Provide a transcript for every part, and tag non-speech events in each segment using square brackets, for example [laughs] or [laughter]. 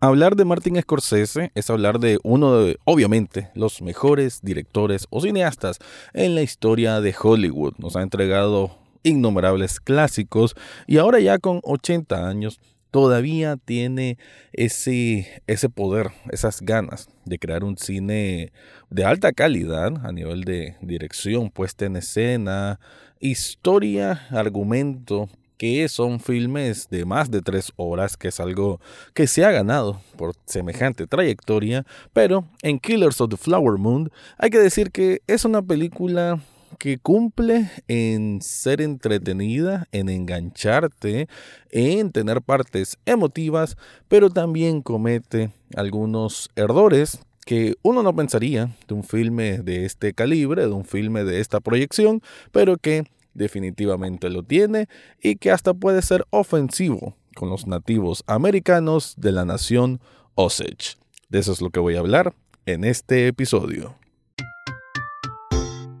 Hablar de Martin Scorsese es hablar de uno de, obviamente, los mejores directores o cineastas en la historia de Hollywood. Nos ha entregado innumerables clásicos y ahora ya con 80 años todavía tiene ese, ese poder, esas ganas de crear un cine de alta calidad a nivel de dirección, puesta en escena, historia, argumento, que son filmes de más de tres horas, que es algo que se ha ganado por semejante trayectoria, pero en Killers of the Flower Moon hay que decir que es una película que cumple en ser entretenida, en engancharte, en tener partes emotivas, pero también comete algunos errores que uno no pensaría de un filme de este calibre, de un filme de esta proyección, pero que definitivamente lo tiene y que hasta puede ser ofensivo con los nativos americanos de la nación Osage. De eso es lo que voy a hablar en este episodio.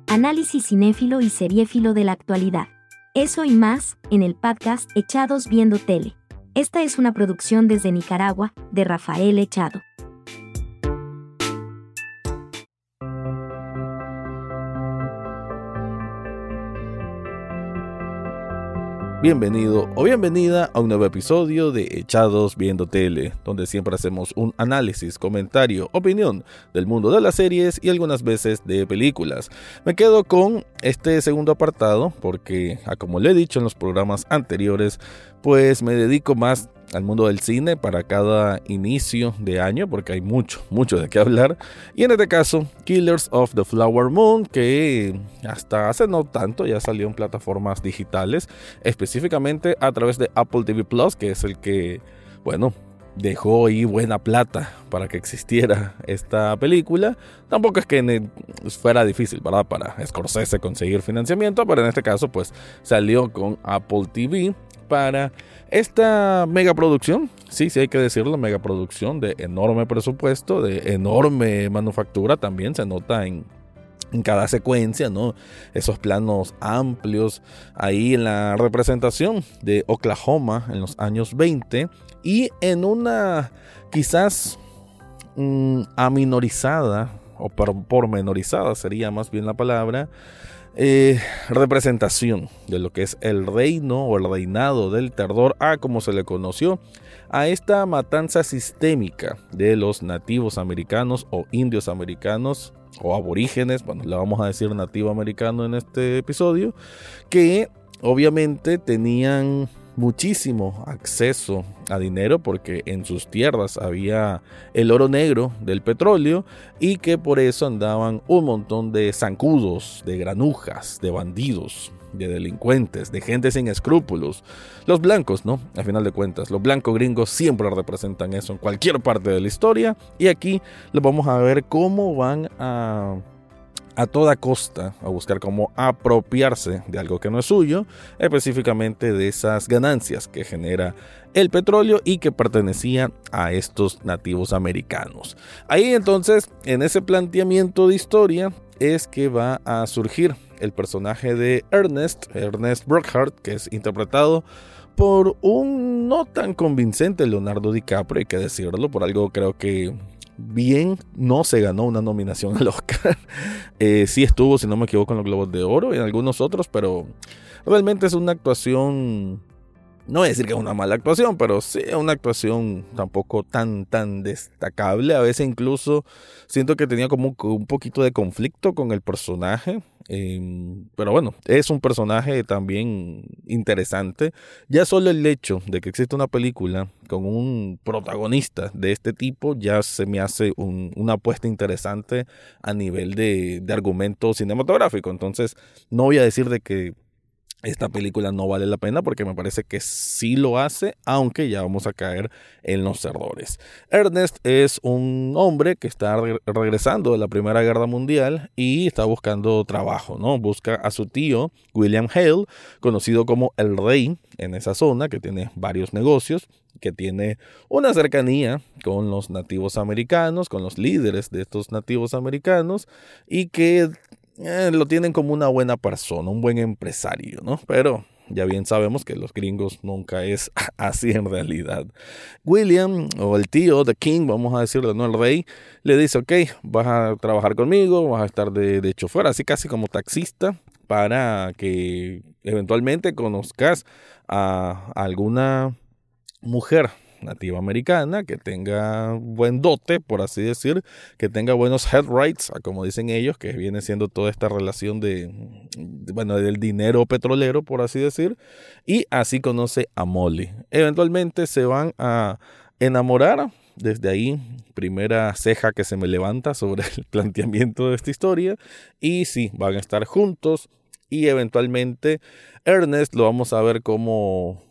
Análisis cinéfilo y seriéfilo de la actualidad. Eso y más en el podcast Echados Viendo Tele. Esta es una producción desde Nicaragua de Rafael Echado. Bienvenido o bienvenida a un nuevo episodio de Echados Viendo Tele, donde siempre hacemos un análisis, comentario, opinión del mundo de las series y algunas veces de películas. Me quedo con este segundo apartado porque, como le he dicho en los programas anteriores, pues me dedico más al mundo del cine para cada inicio de año, porque hay mucho, mucho de qué hablar. Y en este caso, Killers of the Flower Moon, que hasta hace no tanto ya salió en plataformas digitales, específicamente a través de Apple TV Plus, que es el que, bueno, dejó ahí buena plata para que existiera esta película. Tampoco es que fuera difícil, ¿verdad? Para Scorsese conseguir financiamiento, pero en este caso pues salió con Apple TV para esta megaproducción, sí, sí hay que decirlo, megaproducción de enorme presupuesto, de enorme manufactura, también se nota en, en cada secuencia, ¿no? Esos planos amplios ahí en la representación de Oklahoma en los años 20 y en una quizás mm, aminorizada o pormenorizada sería más bien la palabra eh, representación de lo que es el reino o el reinado del terror, a como se le conoció, a esta matanza sistémica de los nativos americanos o indios americanos o aborígenes, bueno, le vamos a decir nativo americano en este episodio, que obviamente tenían muchísimo acceso a dinero porque en sus tierras había el oro negro del petróleo y que por eso andaban un montón de zancudos, de granujas, de bandidos, de delincuentes, de gente sin escrúpulos. Los blancos, ¿no? A final de cuentas, los blancos gringos siempre representan eso en cualquier parte de la historia y aquí lo vamos a ver cómo van a a toda costa a buscar cómo apropiarse de algo que no es suyo, específicamente de esas ganancias que genera el petróleo y que pertenecía a estos nativos americanos. Ahí entonces, en ese planteamiento de historia, es que va a surgir el personaje de Ernest, Ernest Brockhart, que es interpretado por un no tan convincente Leonardo DiCaprio, hay que decirlo, por algo creo que bien no se ganó una nominación al Oscar. [laughs] Eh, sí estuvo, si no me equivoco, en los Globos de Oro y en algunos otros, pero realmente es una actuación no voy a decir que es una mala actuación, pero sí es una actuación tampoco tan, tan destacable. A veces incluso siento que tenía como un poquito de conflicto con el personaje. Em, pero bueno, es un personaje también interesante. Ya solo el hecho de que exista una película con un protagonista de este tipo ya se me hace una apuesta interesante a nivel de, de argumento cinematográfico. Entonces, no voy a decir de que esta película no vale la pena porque me parece que sí lo hace, aunque ya vamos a caer en los errores. Ernest es un hombre que está regresando de la Primera Guerra Mundial y está buscando trabajo, ¿no? Busca a su tío, William Hale, conocido como el Rey en esa zona, que tiene varios negocios, que tiene una cercanía con los nativos americanos, con los líderes de estos nativos americanos y que eh, lo tienen como una buena persona, un buen empresario, ¿no? Pero ya bien sabemos que los gringos nunca es [laughs] así en realidad. William, o el tío, The King, vamos a decirlo, no el rey, le dice, ok, vas a trabajar conmigo, vas a estar de, de chofer, así casi como taxista, para que eventualmente conozcas a alguna mujer nativa americana que tenga buen dote, por así decir, que tenga buenos head rights, como dicen ellos, que viene siendo toda esta relación de, bueno, del dinero petrolero, por así decir, y así conoce a Molly. Eventualmente se van a enamorar, desde ahí, primera ceja que se me levanta sobre el [laughs] planteamiento de esta historia, y sí, van a estar juntos, y eventualmente Ernest lo vamos a ver como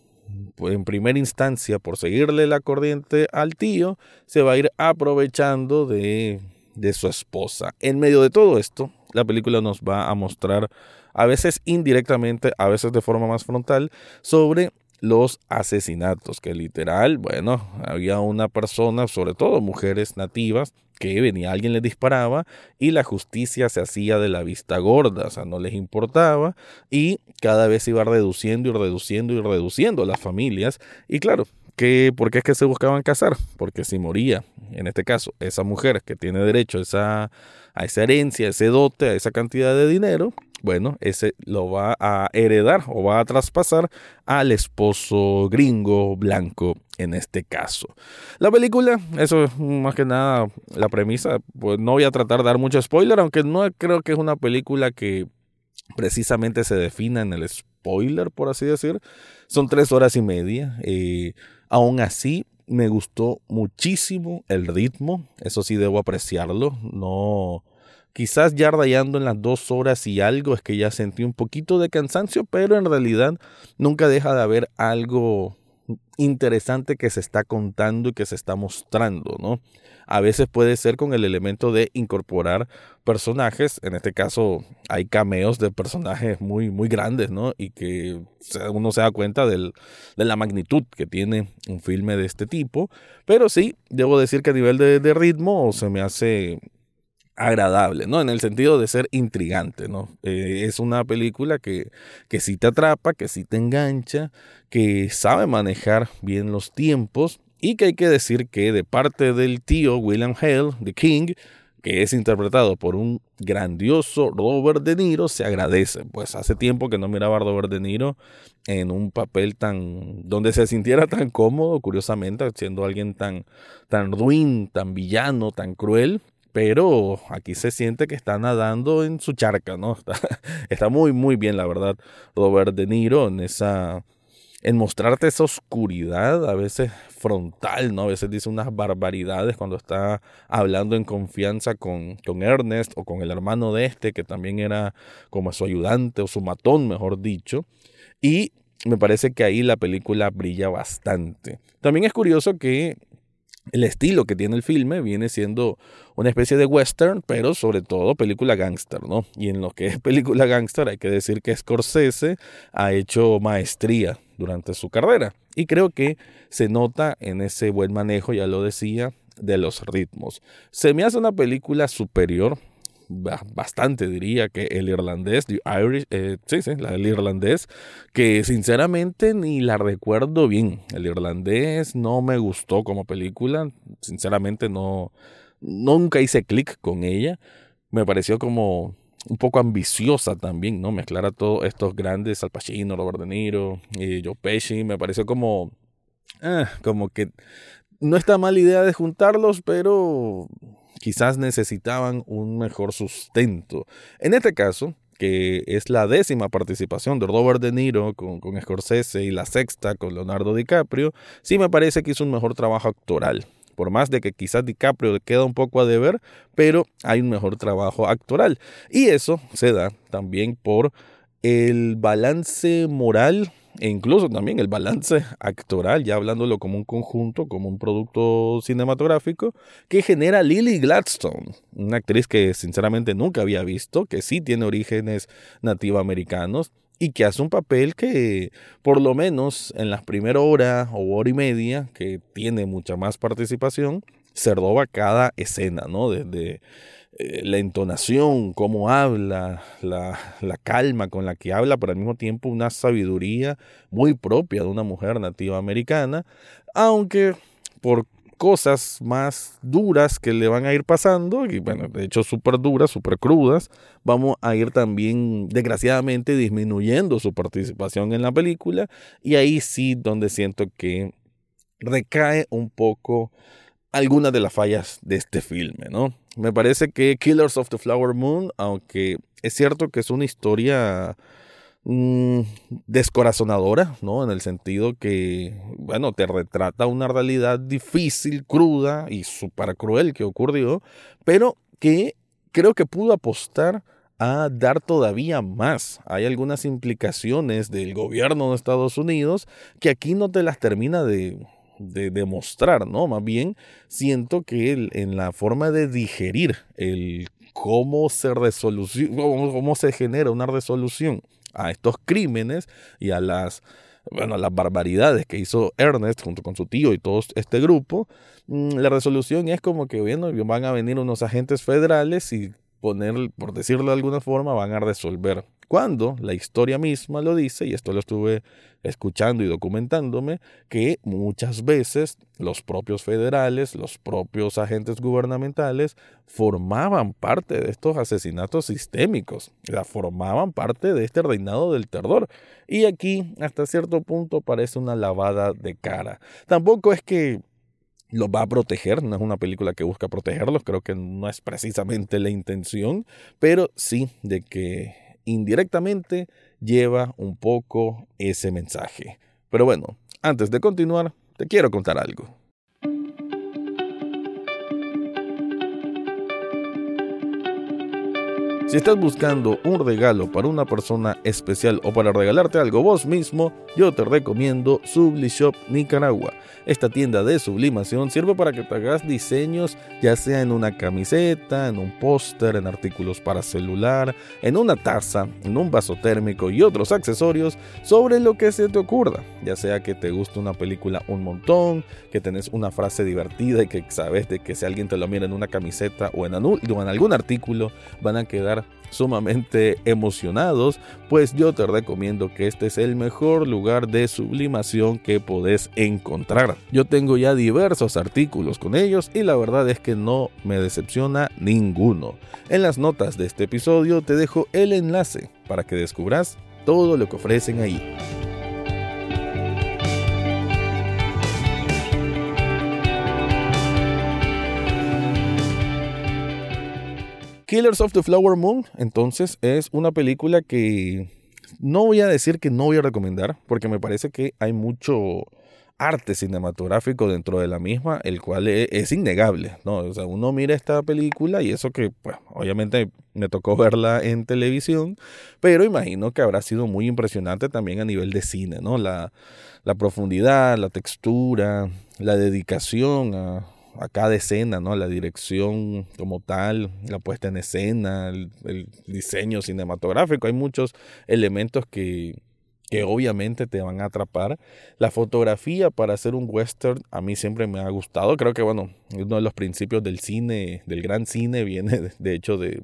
pues, en primera instancia, por seguirle la corriente al tío, se va a ir aprovechando de, de su esposa. En medio de todo esto, la película nos va a mostrar, a veces indirectamente, a veces de forma más frontal, sobre los asesinatos, que literal, bueno, había una persona, sobre todo mujeres nativas, que venía alguien les disparaba y la justicia se hacía de la vista gorda, o sea, no les importaba y cada vez iba reduciendo y reduciendo y reduciendo las familias y claro, que, ¿por qué es que se buscaban casar? Porque si moría, en este caso, esa mujer que tiene derecho a esa, a esa herencia, a ese dote, a esa cantidad de dinero, bueno, ese lo va a heredar o va a traspasar al esposo gringo blanco en este caso. La película, eso es más que nada la premisa, pues no voy a tratar de dar mucho spoiler, aunque no creo que es una película que precisamente se defina en el spoiler, por así decir. Son tres horas y media. Eh, aún así, me gustó muchísimo el ritmo, eso sí debo apreciarlo, no Quizás ya rayando en las dos horas y algo es que ya sentí un poquito de cansancio, pero en realidad nunca deja de haber algo interesante que se está contando y que se está mostrando, ¿no? A veces puede ser con el elemento de incorporar personajes, en este caso hay cameos de personajes muy, muy grandes, ¿no? Y que uno se da cuenta de la magnitud que tiene un filme de este tipo, pero sí, debo decir que a nivel de, de ritmo se me hace agradable, ¿no? En el sentido de ser intrigante, ¿no? Eh, es una película que, que sí te atrapa, que sí te engancha, que sabe manejar bien los tiempos y que hay que decir que de parte del tío William Hale, The King, que es interpretado por un grandioso Robert De Niro, se agradece. Pues hace tiempo que no miraba a Robert De Niro en un papel tan donde se sintiera tan cómodo, curiosamente, siendo alguien tan tan ruin, tan villano, tan cruel pero aquí se siente que está nadando en su charca, ¿no? [laughs] Está, muy, muy bien, la verdad, Robert De Niro en esa, en mostrarte esa oscuridad, a veces frontal, ¿no? A veces dice unas barbaridades cuando está hablando en confianza con, con Ernest o con el hermano de este, que también era como su ayudante o su matón, mejor dicho. Y me parece que ahí la película brilla bastante. También es curioso que el estilo que tiene el filme viene siendo una especie de western, pero sobre todo película gangster, ¿no? Y en lo que es película gangster hay que decir que Scorsese ha hecho maestría durante su carrera. Y creo que se nota en ese buen manejo, ya lo decía, de los ritmos. Se me hace una película superior bastante diría que el irlandés, Irish, eh, sí, sí, el irlandés, que sinceramente ni la recuerdo bien. El irlandés no me gustó como película, sinceramente no, nunca hice clic con ella. Me pareció como un poco ambiciosa también, ¿no? Mezclar a todos estos grandes, Al Pacino, Robert De Niro y Joe Pesci, me pareció como, eh, como que no está mal idea de juntarlos, pero quizás necesitaban un mejor sustento. En este caso, que es la décima participación de Robert De Niro con, Scorsese y la sexta con Leonardo DiCaprio, sí me parece que hizo un mejor trabajo actoral. Por más de que quizás DiCaprio queda un poco a deber, pero hay un mejor trabajo actoral. Y eso se da también por el balance moral e incluso también el balance actoral, ya hablándolo como un conjunto, como un producto cinematográfico, que genera Lily Gladstone, una actriz que sinceramente nunca había visto, que sí tiene orígenes nativoamericanos y que hace un papel que por lo menos en las primeras horas o hora y media, que tiene mucha más participación, se roba cada escena, ¿no? Desde eh, la entonación, cómo habla, la, la, calma con la que habla, pero al mismo tiempo una sabiduría muy propia de una mujer nativa americana, aunque por cosas más duras que le van a ir pasando, y bueno, de hecho súper duras, súper crudas, vamos a ir también, desgraciadamente, disminuyendo su participación en la película, y ahí sí donde siento que recae un poco algunas de las fallas de este filme, ¿no? Me parece que Killers of the Flower Moon, aunque es cierto que es una historia Mm, descorazonadora, ¿no? En el sentido que, bueno, te retrata una realidad difícil, cruda y súper cruel que ocurrió, pero que creo que pudo apostar a dar todavía más. Hay algunas implicaciones del gobierno de Estados Unidos que aquí no te las termina de, demostrar, ¿no? Más bien siento que en la forma de digerir el cómo se, cómo se genera una resolución a estos crímenes y a las, bueno, las barbaridades que hizo Ernest junto con su tío y todo este grupo, mm, la resolución es como que, bueno, van a venir unos agentes federales y poner, por decirlo de alguna forma, van a resolver cuando la historia misma lo dice, y esto lo estuve escuchando y documentándome, que muchas veces los propios federales, los propios agentes gubernamentales formaban parte de estos asesinatos sistémicos, formaban parte de este reinado del terror. Y aquí, hasta cierto punto, parece una lavada de cara. Tampoco es que los va a proteger, no es una película que busca protegerlos, creo que no es precisamente la intención, pero sí de que indirectamente lleva un poco ese mensaje. Pero bueno, antes de continuar, te quiero contar algo. Si estás buscando un regalo para una persona especial o para regalarte algo vos mismo, yo te recomiendo Sublishop Nicaragua. Esta tienda de sublimación sirve para que te hagas diseños ya sea en una camiseta, en un póster, en artículos para celular, en una taza, en un vaso térmico y otros accesorios sobre lo que se te ocurra. Ya sea que te guste una película un montón, que tenés una frase divertida y que sabes de que si alguien te lo mira en una camiseta o en, o en algún artículo van a quedar sumamente emocionados, pues yo te recomiendo que este es el mejor lugar de sublimación que podés encontrar. Yo tengo ya diversos artículos con ellos y la verdad es que no me decepciona ninguno. En las notas de este episodio te dejo el enlace para que descubras todo lo que ofrecen ahí. Killers of the Flower Moon, entonces, es una película que no voy a decir que no voy a recomendar, porque me parece que hay mucho arte cinematográfico dentro de la misma, el cual e, es, innegable, ¿no? O sea, uno mira esta película y eso que, pues, obviamente me tocó [laughs] verla en televisión, pero imagino que habrá sido muy impresionante también a nivel de cine, ¿no? La, la profundidad, la textura, la dedicación a, a cada escena, ¿no? La dirección como tal, la puesta en escena, el, diseño cinematográfico, hay muchos elementos que, que obviamente te van a atrapar. La fotografía para hacer un western a mí siempre me ha gustado. Creo que, bueno, uno de los principios del cine, del gran cine, viene de hecho de,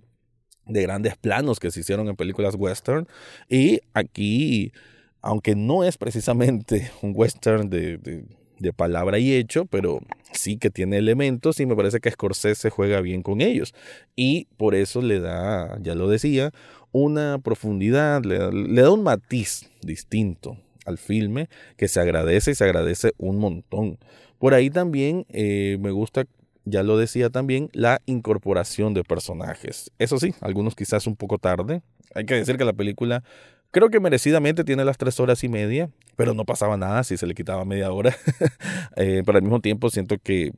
de grandes planos que se hicieron en películas western. Y aquí, aunque no es precisamente un western de de palabra y hecho, pero sí que tiene elementos y me parece que Scorsese juega bien con ellos. Y por eso le da, ya lo decía, una profundidad, le da, un matiz distinto al filme que se agradece y se agradece un montón. Por ahí también eh, me gusta, ya lo decía también, la incorporación de personajes. Eso sí, algunos quizás un poco tarde. Hay que decir que la película Creo que merecidamente tiene las tres horas y media, pero no pasaba nada si se le quitaba media hora. [laughs] eh, pero al mismo tiempo siento que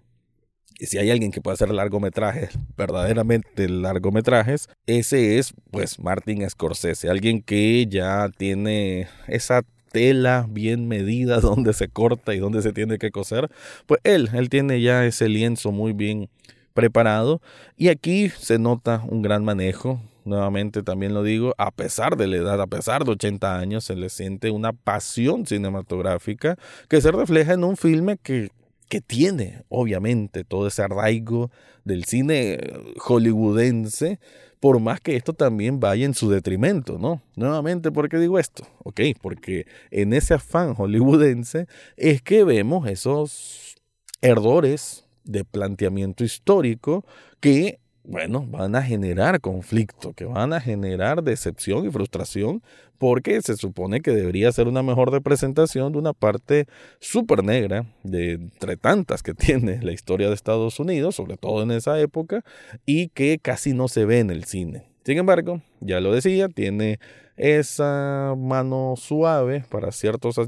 si hay alguien que puede hacer largometrajes, verdaderamente largometrajes, ese es pues Martin Scorsese, alguien que ya tiene esa tela bien medida [laughs] donde se corta y donde se tiene que coser, pues él, él tiene ya ese lienzo muy bien preparado y aquí se nota un gran manejo nuevamente también lo digo, a pesar de la edad, a pesar de 80 años, se le siente una pasión cinematográfica que se refleja en un filme que, que tiene, obviamente, todo ese arraigo del cine hollywoodense, por más que esto también vaya en su detrimento, ¿no? Nuevamente, ¿por qué digo esto? Ok, porque en ese afán hollywoodense es que vemos esos errores de planteamiento histórico que bueno, van a generar conflicto, que van a generar decepción y frustración, porque se supone que debería ser una mejor representación de una parte súper negra de entre tantas que [laughs] tiene la historia de Estados Unidos, sobre todo en esa época, y que casi no se ve en el cine. Sin embargo, ya lo decía, tiene esa mano suave para ciertos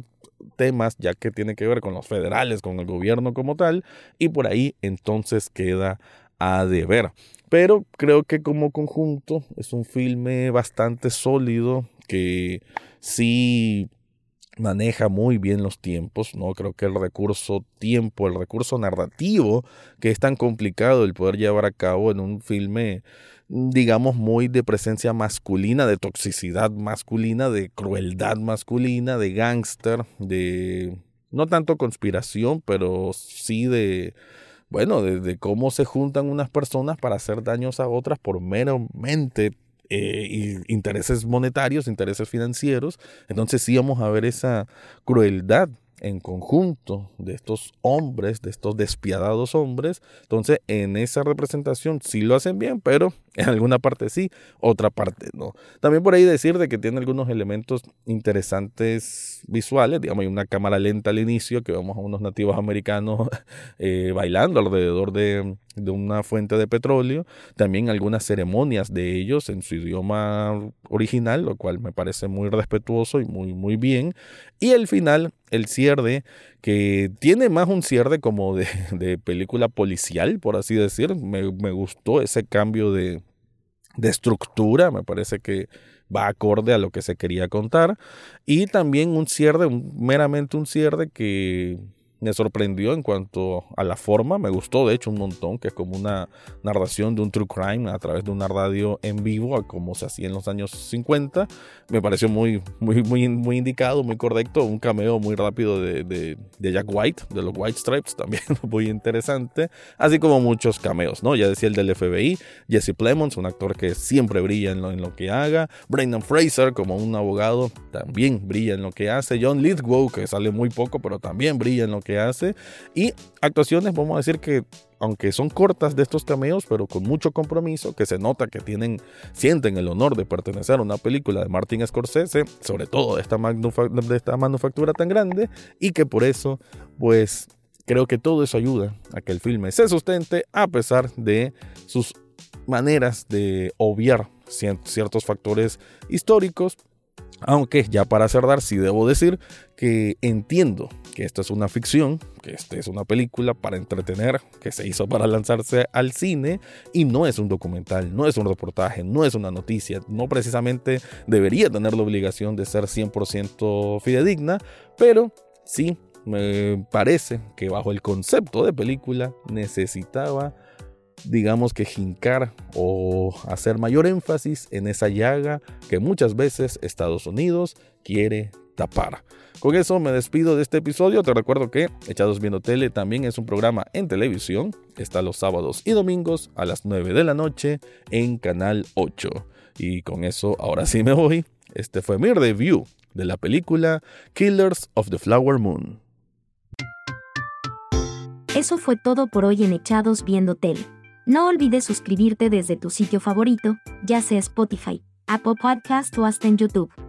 temas, ya que tiene que ver con los federales, con el gobierno como tal, y por ahí entonces queda a deber. Pero creo que como conjunto es un filme bastante sólido que sí maneja muy bien los tiempos, ¿no? Creo que el recurso tiempo, el recurso narrativo, que es tan complicado el poder llevar a cabo en un filme, digamos, muy de presencia masculina, de toxicidad masculina, de crueldad masculina, de gángster, de no tanto conspiración, pero sí de bueno, de, cómo se juntan unas personas para hacer daños a otras por meramente eh, intereses monetarios, intereses financieros. Entonces sí vamos a ver esa crueldad en conjunto de estos hombres, de estos despiadados hombres. Entonces, en esa representación sí lo hacen bien, pero en alguna parte sí, otra parte no. También por ahí decir de que tiene algunos elementos interesantes visuales, digamos, hay una cámara lenta al inicio que vemos a unos nativos americanos [laughs] eh, bailando alrededor de, de una fuente de petróleo, también algunas ceremonias de ellos en su idioma original, lo cual me parece muy respetuoso y muy, muy bien. Y el final, el cierre, que tiene más un cierre como de, [laughs] de película policial, por así decir. Me, me gustó ese cambio de, de estructura, me parece que va acorde a lo que se quería contar. Y también un cierre, meramente un cierre que me sorprendió en cuanto a la forma, me gustó de hecho un montón, que es como una narración de un true crime a través de una radio en vivo, como se hacía en los años 50. Me pareció muy, muy, muy, muy indicado, muy correcto, un cameo muy rápido de, de, Jack White, de los White Stripes, también [laughs] muy interesante, así como muchos cameos, ¿no? Ya decía el del FBI, Jesse Plemons, un actor que siempre brilla en lo, en lo que haga, Brendan Fraser como un abogado, también brilla en lo que hace, John Lithgow, que sale muy poco, pero también brilla en lo que que hace. Y actuaciones, vamos a decir que aunque son cortas de estos cameos, pero con mucho compromiso, que se nota que tienen, sienten el honor de pertenecer a una película de Martin Scorsese, sobre todo de esta, de esta manufactura tan grande, y que por eso, pues, creo que todo eso ayuda a que el filme se sustente a pesar de sus maneras de obviar ciertos factores históricos, aunque ya para cerrar, sí debo decir que entiendo que esto es una ficción, que esta es una película para entretener, que se hizo para lanzarse al cine y no es un documental, no es un reportaje, no es una noticia, no precisamente debería tener la obligación de ser 100% fidedigna, pero sí me parece que bajo el concepto de película necesitaba digamos que jincar o hacer mayor énfasis en esa llaga que muchas veces Estados Unidos quiere tapar. Con eso me despido de este episodio. Te recuerdo que Echados Viendo Tele también es un programa en televisión. Está los sábados y domingos a las 9 de la noche en Canal 8. Y con eso ahora sí me voy. Este fue mi review de la película Killers of the Flower Moon. Eso fue todo por hoy en Echados Viendo Tele. No olvides suscribirte desde tu sitio favorito, ya sea Spotify, Apple Podcast o hasta en YouTube.